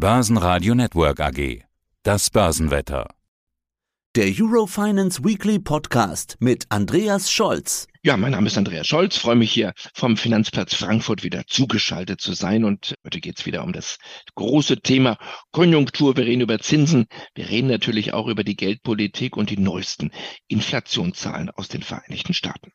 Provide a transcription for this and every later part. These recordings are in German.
Börsenradio Network AG. Das Börsenwetter. Der Eurofinance Weekly Podcast mit Andreas Scholz. Ja, mein Name ist Andreas Scholz, freue mich hier vom Finanzplatz Frankfurt wieder zugeschaltet zu sein und heute geht's wieder um das große Thema Konjunktur. Wir reden über Zinsen, wir reden natürlich auch über die Geldpolitik und die neuesten Inflationszahlen aus den Vereinigten Staaten.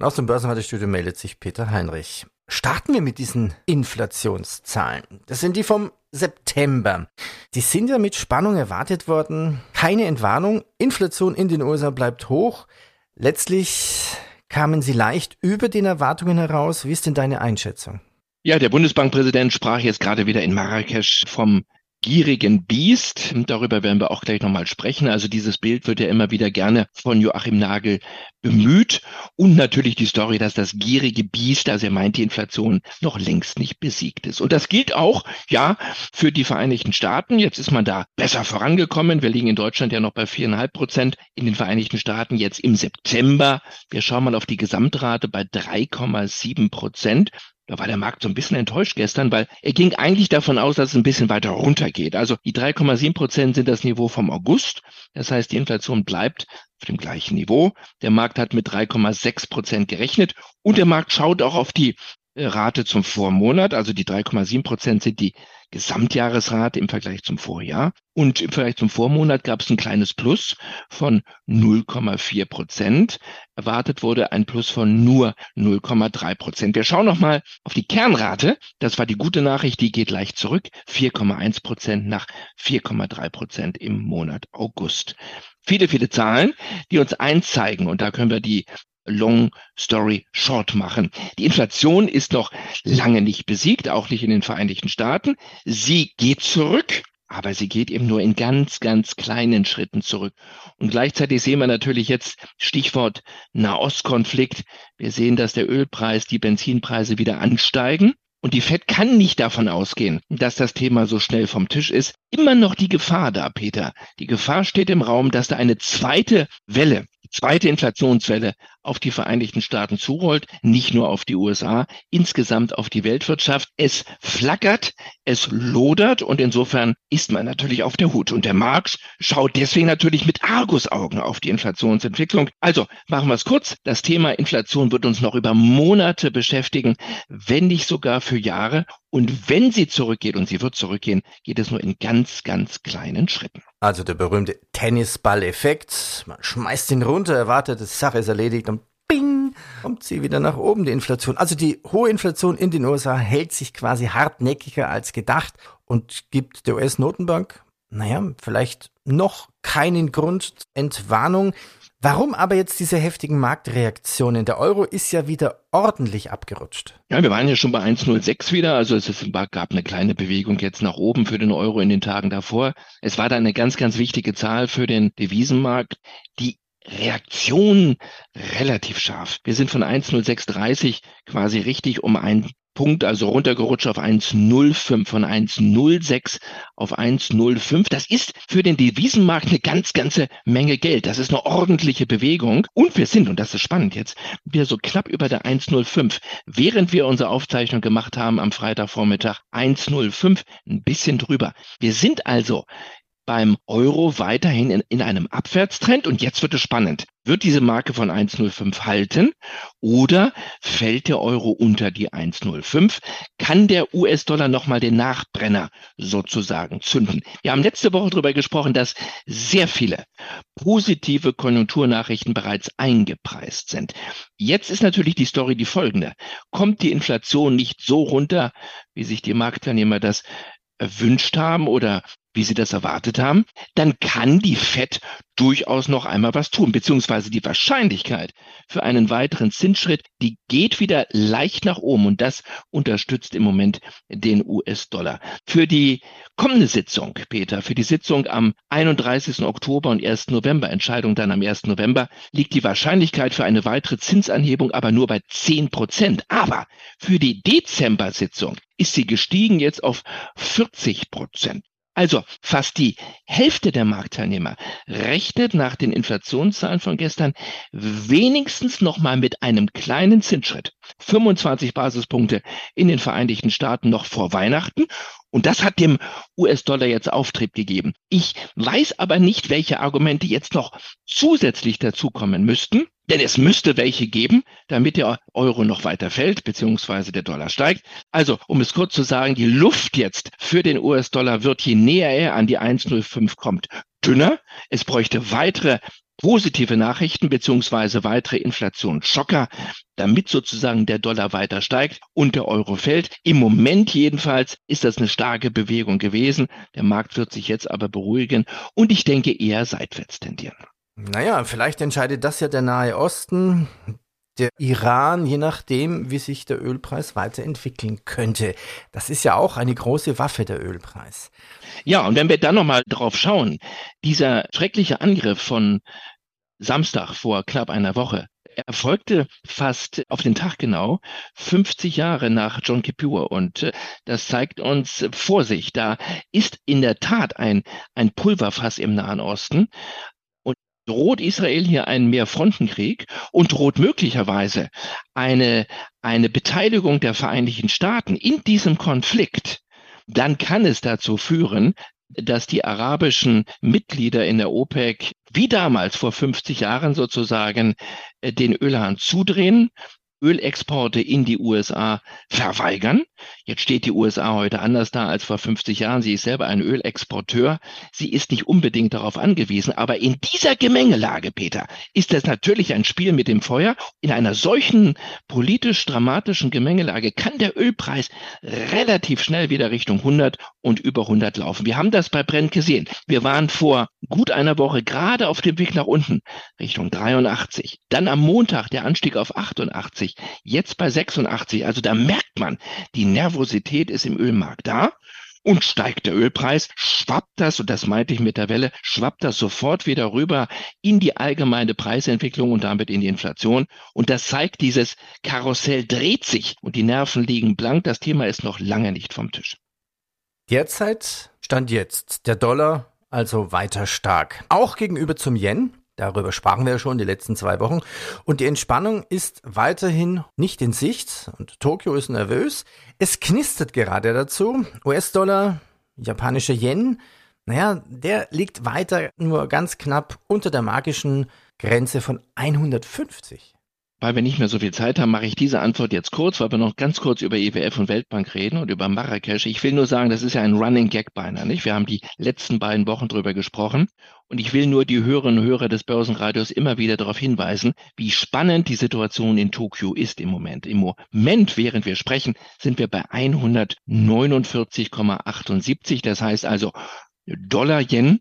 Aus dem Börsenwartestudio meldet sich Peter Heinrich. Starten wir mit diesen Inflationszahlen. Das sind die vom September. Die sind ja mit Spannung erwartet worden. Keine Entwarnung. Inflation in den USA bleibt hoch. Letztlich kamen sie leicht über den Erwartungen heraus. Wie ist denn deine Einschätzung? Ja, der Bundesbankpräsident sprach jetzt gerade wieder in Marrakesch vom gierigen Biest. Darüber werden wir auch gleich nochmal sprechen. Also dieses Bild wird ja immer wieder gerne von Joachim Nagel bemüht. Und natürlich die Story, dass das gierige Biest, also er meint die Inflation, noch längst nicht besiegt ist. Und das gilt auch, ja, für die Vereinigten Staaten. Jetzt ist man da besser vorangekommen. Wir liegen in Deutschland ja noch bei viereinhalb Prozent. In den Vereinigten Staaten jetzt im September. Wir schauen mal auf die Gesamtrate bei 3,7 Prozent. Da war der Markt so ein bisschen enttäuscht gestern, weil er ging eigentlich davon aus, dass es ein bisschen weiter runtergeht. Also die 3,7 Prozent sind das Niveau vom August. Das heißt, die Inflation bleibt auf dem gleichen Niveau. Der Markt hat mit 3,6 Prozent gerechnet und der Markt schaut auch auf die Rate zum Vormonat. Also die 3,7 Prozent sind die Gesamtjahresrate im Vergleich zum Vorjahr. Und im Vergleich zum Vormonat gab es ein kleines Plus von 0,4 Prozent. Erwartet wurde ein Plus von nur 0,3 Prozent. Wir schauen nochmal auf die Kernrate. Das war die gute Nachricht, die geht leicht zurück. 4,1 Prozent nach 4,3 Prozent im Monat August. Viele, viele Zahlen, die uns eins zeigen. Und da können wir die Long Story Short machen. Die Inflation ist noch lange nicht besiegt, auch nicht in den Vereinigten Staaten. Sie geht zurück, aber sie geht eben nur in ganz, ganz kleinen Schritten zurück. Und gleichzeitig sehen wir natürlich jetzt Stichwort Nahostkonflikt. Wir sehen, dass der Ölpreis, die Benzinpreise wieder ansteigen. Und die Fed kann nicht davon ausgehen, dass das Thema so schnell vom Tisch ist. Immer noch die Gefahr da, Peter. Die Gefahr steht im Raum, dass da eine zweite Welle zweite Inflationswelle auf die Vereinigten Staaten zurollt, nicht nur auf die USA, insgesamt auf die Weltwirtschaft. Es flackert, es lodert und insofern ist man natürlich auf der Hut. Und der Markt schaut deswegen natürlich mit Argusaugen auf die Inflationsentwicklung. Also machen wir es kurz. Das Thema Inflation wird uns noch über Monate beschäftigen, wenn nicht sogar für Jahre. Und wenn sie zurückgeht, und sie wird zurückgehen, geht es nur in ganz, ganz kleinen Schritten. Also der berühmte Tennisball-Effekt. Man schmeißt ihn runter, erwartet, die Sache ist erledigt bing, kommt sie wieder nach oben, die Inflation. Also die hohe Inflation in den USA hält sich quasi hartnäckiger als gedacht und gibt der US-Notenbank, naja, vielleicht noch keinen Grund Entwarnung. Warum aber jetzt diese heftigen Marktreaktionen? Der Euro ist ja wieder ordentlich abgerutscht. Ja, wir waren ja schon bei 1,06 wieder. Also es gab eine kleine Bewegung jetzt nach oben für den Euro in den Tagen davor. Es war da eine ganz, ganz wichtige Zahl für den Devisenmarkt. Die Reaktion relativ scharf. Wir sind von 1,0630 quasi richtig um ein Punkt, also runtergerutscht auf 1,05 von 1,06 auf 1,05. Das ist für den Devisenmarkt eine ganz, ganze Menge Geld. Das ist eine ordentliche Bewegung. Und wir sind, und das ist spannend jetzt, wir so knapp über der 1,05. Während wir unsere Aufzeichnung gemacht haben am Freitagvormittag 1,05, ein bisschen drüber. Wir sind also beim Euro weiterhin in, in einem Abwärtstrend. Und jetzt wird es spannend. Wird diese Marke von 1,05 halten oder fällt der Euro unter die 1,05? Kann der US-Dollar nochmal den Nachbrenner sozusagen zünden? Wir haben letzte Woche darüber gesprochen, dass sehr viele positive Konjunkturnachrichten bereits eingepreist sind. Jetzt ist natürlich die Story die folgende. Kommt die Inflation nicht so runter, wie sich die Marktteilnehmer das erwünscht haben oder wie Sie das erwartet haben, dann kann die FED durchaus noch einmal was tun, beziehungsweise die Wahrscheinlichkeit für einen weiteren Zinsschritt, die geht wieder leicht nach oben und das unterstützt im Moment den US-Dollar. Für die kommende Sitzung, Peter, für die Sitzung am 31. Oktober und 1. November, Entscheidung dann am 1. November, liegt die Wahrscheinlichkeit für eine weitere Zinsanhebung aber nur bei 10 Prozent. Aber für die Dezember-Sitzung ist sie gestiegen jetzt auf 40 Prozent. Also fast die Hälfte der Marktteilnehmer rechnet nach den Inflationszahlen von gestern wenigstens nochmal mit einem kleinen Zinsschritt. 25 Basispunkte in den Vereinigten Staaten noch vor Weihnachten Und das hat dem US-Dollar jetzt Auftrieb gegeben. Ich weiß aber nicht, welche Argumente jetzt noch zusätzlich dazukommen müssten. Denn es müsste welche geben, damit der Euro noch weiter fällt, beziehungsweise der Dollar steigt. Also, um es kurz zu sagen, die Luft jetzt für den US-Dollar wird, je näher er an die 1,05 kommt, dünner. Es bräuchte weitere positive Nachrichten beziehungsweise weitere Inflationsschocker, damit sozusagen der Dollar weiter steigt und der Euro fällt. Im Moment jedenfalls ist das eine starke Bewegung gewesen. Der Markt wird sich jetzt aber beruhigen und ich denke eher seitwärts tendieren. Naja, vielleicht entscheidet das ja der Nahe Osten, der Iran, je nachdem, wie sich der Ölpreis weiterentwickeln könnte. Das ist ja auch eine große Waffe, der Ölpreis. Ja, und wenn wir dann nochmal drauf schauen, dieser schreckliche Angriff von Samstag vor knapp einer Woche, erfolgte fast auf den Tag genau 50 Jahre nach John Kippur. Und äh, das zeigt uns Vorsicht. Da ist in der Tat ein, ein Pulverfass im Nahen Osten droht Israel hier einen Mehrfrontenkrieg und droht möglicherweise eine, eine Beteiligung der Vereinigten Staaten in diesem Konflikt, dann kann es dazu führen, dass die arabischen Mitglieder in der OPEC wie damals vor 50 Jahren sozusagen äh, den Ölhahn zudrehen Ölexporte in die USA verweigern. Jetzt steht die USA heute anders da als vor 50 Jahren. Sie ist selber ein Ölexporteur. Sie ist nicht unbedingt darauf angewiesen. Aber in dieser Gemengelage, Peter, ist das natürlich ein Spiel mit dem Feuer. In einer solchen politisch dramatischen Gemengelage kann der Ölpreis relativ schnell wieder Richtung 100 und über 100 laufen. Wir haben das bei Brent gesehen. Wir waren vor gut einer Woche gerade auf dem Weg nach unten Richtung 83. Dann am Montag der Anstieg auf 88. 85, jetzt bei 86. Also da merkt man, die Nervosität ist im Ölmarkt da. Und steigt der Ölpreis, schwappt das, und das meinte ich mit der Welle, schwappt das sofort wieder rüber in die allgemeine Preisentwicklung und damit in die Inflation. Und das zeigt, dieses Karussell dreht sich und die Nerven liegen blank. Das Thema ist noch lange nicht vom Tisch. Derzeit stand jetzt der Dollar also weiter stark. Auch gegenüber zum Yen. Darüber sprachen wir ja schon die letzten zwei Wochen. Und die Entspannung ist weiterhin nicht in Sicht und Tokio ist nervös. Es knistert gerade dazu. US-Dollar, japanischer Yen, naja, der liegt weiter nur ganz knapp unter der magischen Grenze von 150. Weil wir nicht mehr so viel Zeit haben, mache ich diese Antwort jetzt kurz, weil wir noch ganz kurz über IWF und Weltbank reden und über Marrakesch. Ich will nur sagen, das ist ja ein Running Gag beinahe, nicht? Wir haben die letzten beiden Wochen drüber gesprochen und ich will nur die Hörerinnen und Hörer des Börsenradios immer wieder darauf hinweisen, wie spannend die Situation in Tokio ist im Moment. Im Moment, während wir sprechen, sind wir bei 149,78. Das heißt also Dollar Yen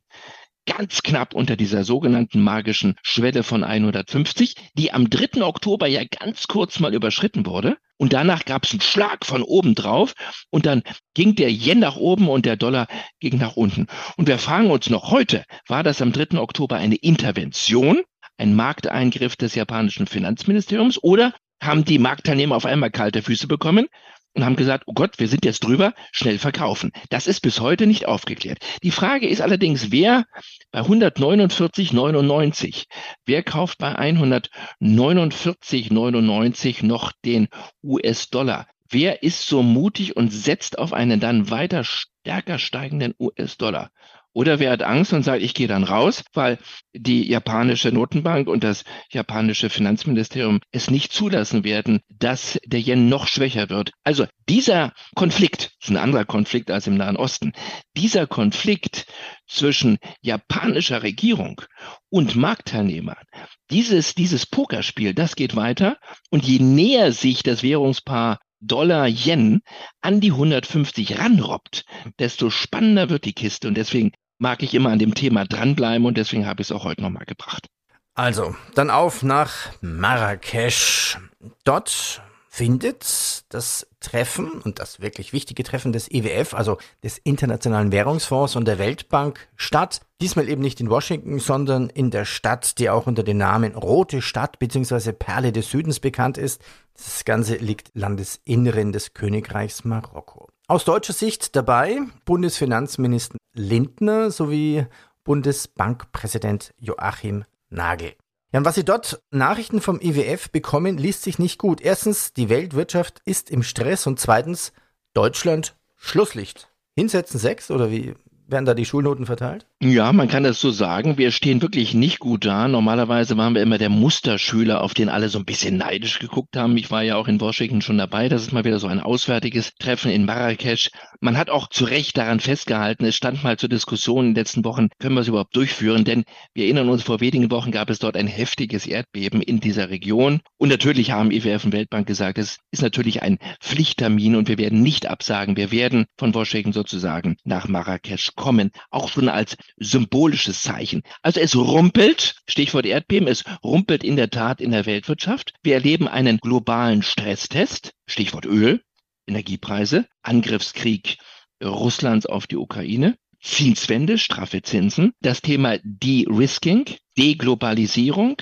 ganz knapp unter dieser sogenannten magischen Schwelle von 150, die am 3. Oktober ja ganz kurz mal überschritten wurde. Und danach gab es einen Schlag von oben drauf und dann ging der Yen nach oben und der Dollar ging nach unten. Und wir fragen uns noch heute, war das am 3. Oktober eine Intervention, ein Markteingriff des japanischen Finanzministeriums oder haben die Marktteilnehmer auf einmal kalte Füße bekommen und haben gesagt, oh Gott, wir sind jetzt drüber, schnell verkaufen. Das ist bis heute nicht aufgeklärt. Die Frage ist allerdings, wer bei 149,99, wer kauft bei 149,99 noch den US-Dollar? Wer ist so mutig und setzt auf einen dann weiter stärker steigenden US-Dollar? Oder wer hat Angst und sagt, ich gehe dann raus, weil die japanische Notenbank und das japanische Finanzministerium es nicht zulassen werden, dass der Yen noch schwächer wird. Also dieser Konflikt, ist ein anderer Konflikt als im Nahen Osten, dieser Konflikt zwischen japanischer Regierung und Marktteilnehmern, dieses, dieses Pokerspiel, das geht weiter. Und je näher sich das Währungspaar Dollar-Yen an die 150 ranrobbt, desto spannender wird die Kiste. Und deswegen mag ich immer an dem Thema dranbleiben und deswegen habe ich es auch heute nochmal gebracht. Also, dann auf nach Marrakesch. Dort findet das Treffen und das wirklich wichtige Treffen des IWF, also des Internationalen Währungsfonds und der Weltbank statt. Diesmal eben nicht in Washington, sondern in der Stadt, die auch unter dem Namen Rote Stadt bzw. Perle des Südens bekannt ist. Das Ganze liegt Landesinneren des Königreichs Marokko. Aus deutscher Sicht dabei Bundesfinanzminister Lindner sowie Bundesbankpräsident Joachim Nagel. Ja, was Sie dort Nachrichten vom IWF bekommen, liest sich nicht gut. Erstens, die Weltwirtschaft ist im Stress und zweitens, Deutschland Schlusslicht. Hinsetzen sechs oder wie? Werden da die Schulnoten verteilt? Ja, man kann das so sagen. Wir stehen wirklich nicht gut da. Normalerweise waren wir immer der Musterschüler, auf den alle so ein bisschen neidisch geguckt haben. Ich war ja auch in Washington schon dabei. Das ist mal wieder so ein auswärtiges Treffen in Marrakesch. Man hat auch zu Recht daran festgehalten, es stand mal zur Diskussion in den letzten Wochen, können wir es überhaupt durchführen? Denn wir erinnern uns, vor wenigen Wochen gab es dort ein heftiges Erdbeben in dieser Region. Und natürlich haben IWF und Weltbank gesagt, es ist natürlich ein Pflichttermin und wir werden nicht absagen. Wir werden von Washington sozusagen nach Marrakesch kommen, auch schon als symbolisches Zeichen. Also es rumpelt, Stichwort Erdbeben, es rumpelt in der Tat in der Weltwirtschaft. Wir erleben einen globalen Stresstest, Stichwort Öl, Energiepreise, Angriffskrieg Russlands auf die Ukraine. Zinswende, straffe Zinsen, das Thema De-Risking, Deglobalisierung,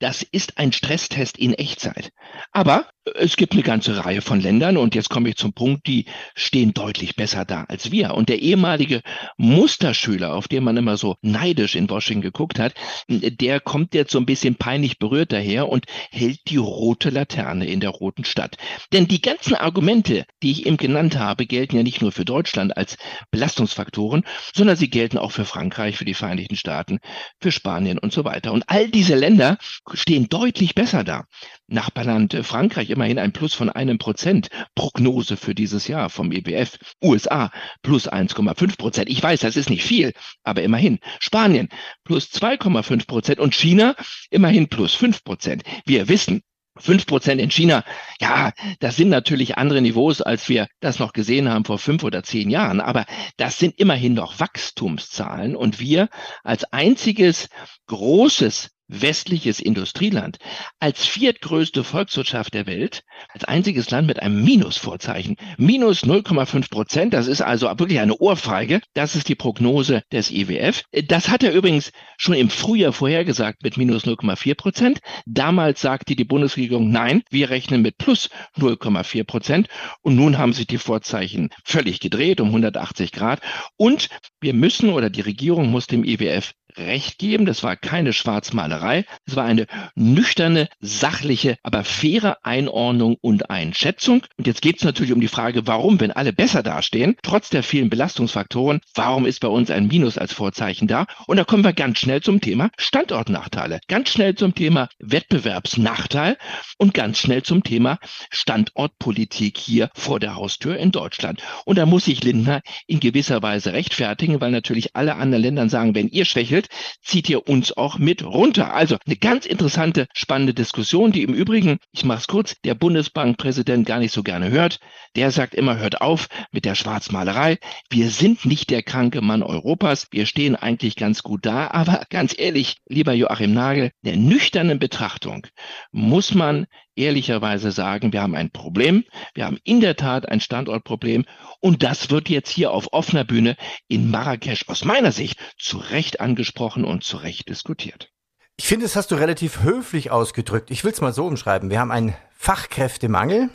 das ist ein Stresstest in Echtzeit. Aber es gibt eine ganze Reihe von Ländern und jetzt komme ich zum Punkt, die stehen deutlich besser da als wir. Und der ehemalige Musterschüler, auf den man immer so neidisch in Washington geguckt hat, der kommt jetzt so ein bisschen peinlich berührt daher und hält die rote Laterne in der roten Stadt. Denn die ganzen Argumente, die ich eben genannt habe, gelten ja nicht nur für Deutschland als Belastungsfaktoren, sondern sie gelten auch für Frankreich, für die Vereinigten Staaten, für Spanien und so weiter. Und all diese Länder stehen deutlich besser da. Nachbarland Frankreich immerhin ein Plus von einem Prozent. Prognose für dieses Jahr vom IWF. E USA plus 1,5 Prozent. Ich weiß, das ist nicht viel, aber immerhin. Spanien plus 2,5 Prozent und China immerhin plus 5 Prozent. Wir wissen, Fünf Prozent in China, ja, das sind natürlich andere Niveaus, als wir das noch gesehen haben vor fünf oder zehn Jahren. Aber das sind immerhin noch Wachstumszahlen. Und wir als einziges großes westliches Industrieland, als viertgrößte Volkswirtschaft der Welt, als einziges Land mit einem Minusvorzeichen. Minus 0,5 Prozent, das ist also wirklich eine Ohrfeige. Das ist die Prognose des IWF. Das hat er übrigens schon im Frühjahr vorhergesagt mit minus 0,4 Prozent. Damals sagte die Bundesregierung, nein, wir rechnen mit plus 0,4 Prozent. Und nun haben sich die Vorzeichen völlig gedreht um 180 Grad. Und wir müssen oder die Regierung muss dem IWF recht geben. Das war keine Schwarzmalerei. Es war eine nüchterne, sachliche, aber faire Einordnung und Einschätzung. Und jetzt geht es natürlich um die Frage, warum, wenn alle besser dastehen, trotz der vielen Belastungsfaktoren, warum ist bei uns ein Minus als Vorzeichen da? Und da kommen wir ganz schnell zum Thema Standortnachteile, ganz schnell zum Thema Wettbewerbsnachteil und ganz schnell zum Thema Standortpolitik hier vor der Haustür in Deutschland. Und da muss sich Lindner in gewisser Weise rechtfertigen, weil natürlich alle anderen Länder sagen, wenn ihr schwächelt, zieht ihr uns auch mit runter. Also eine ganz interessante, spannende Diskussion, die im Übrigen, ich mache es kurz, der Bundesbankpräsident gar nicht so gerne hört. Der sagt immer, hört auf mit der Schwarzmalerei. Wir sind nicht der kranke Mann Europas. Wir stehen eigentlich ganz gut da. Aber ganz ehrlich, lieber Joachim Nagel, der nüchternen Betrachtung muss man ehrlicherweise sagen, wir haben ein Problem. Wir haben in der Tat ein Standortproblem. Und das wird jetzt hier auf offener Bühne in Marrakesch aus meiner Sicht zu Recht angesprochen und zu Recht diskutiert. Ich finde, das hast du relativ höflich ausgedrückt. Ich will es mal so umschreiben. Wir haben einen Fachkräftemangel,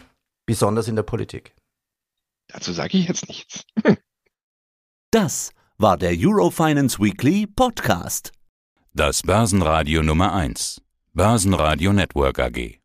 besonders in der Politik. Dazu sage ich jetzt nichts. Das war der Eurofinance Weekly Podcast. Das Börsenradio Nummer 1. Börsenradio Network AG.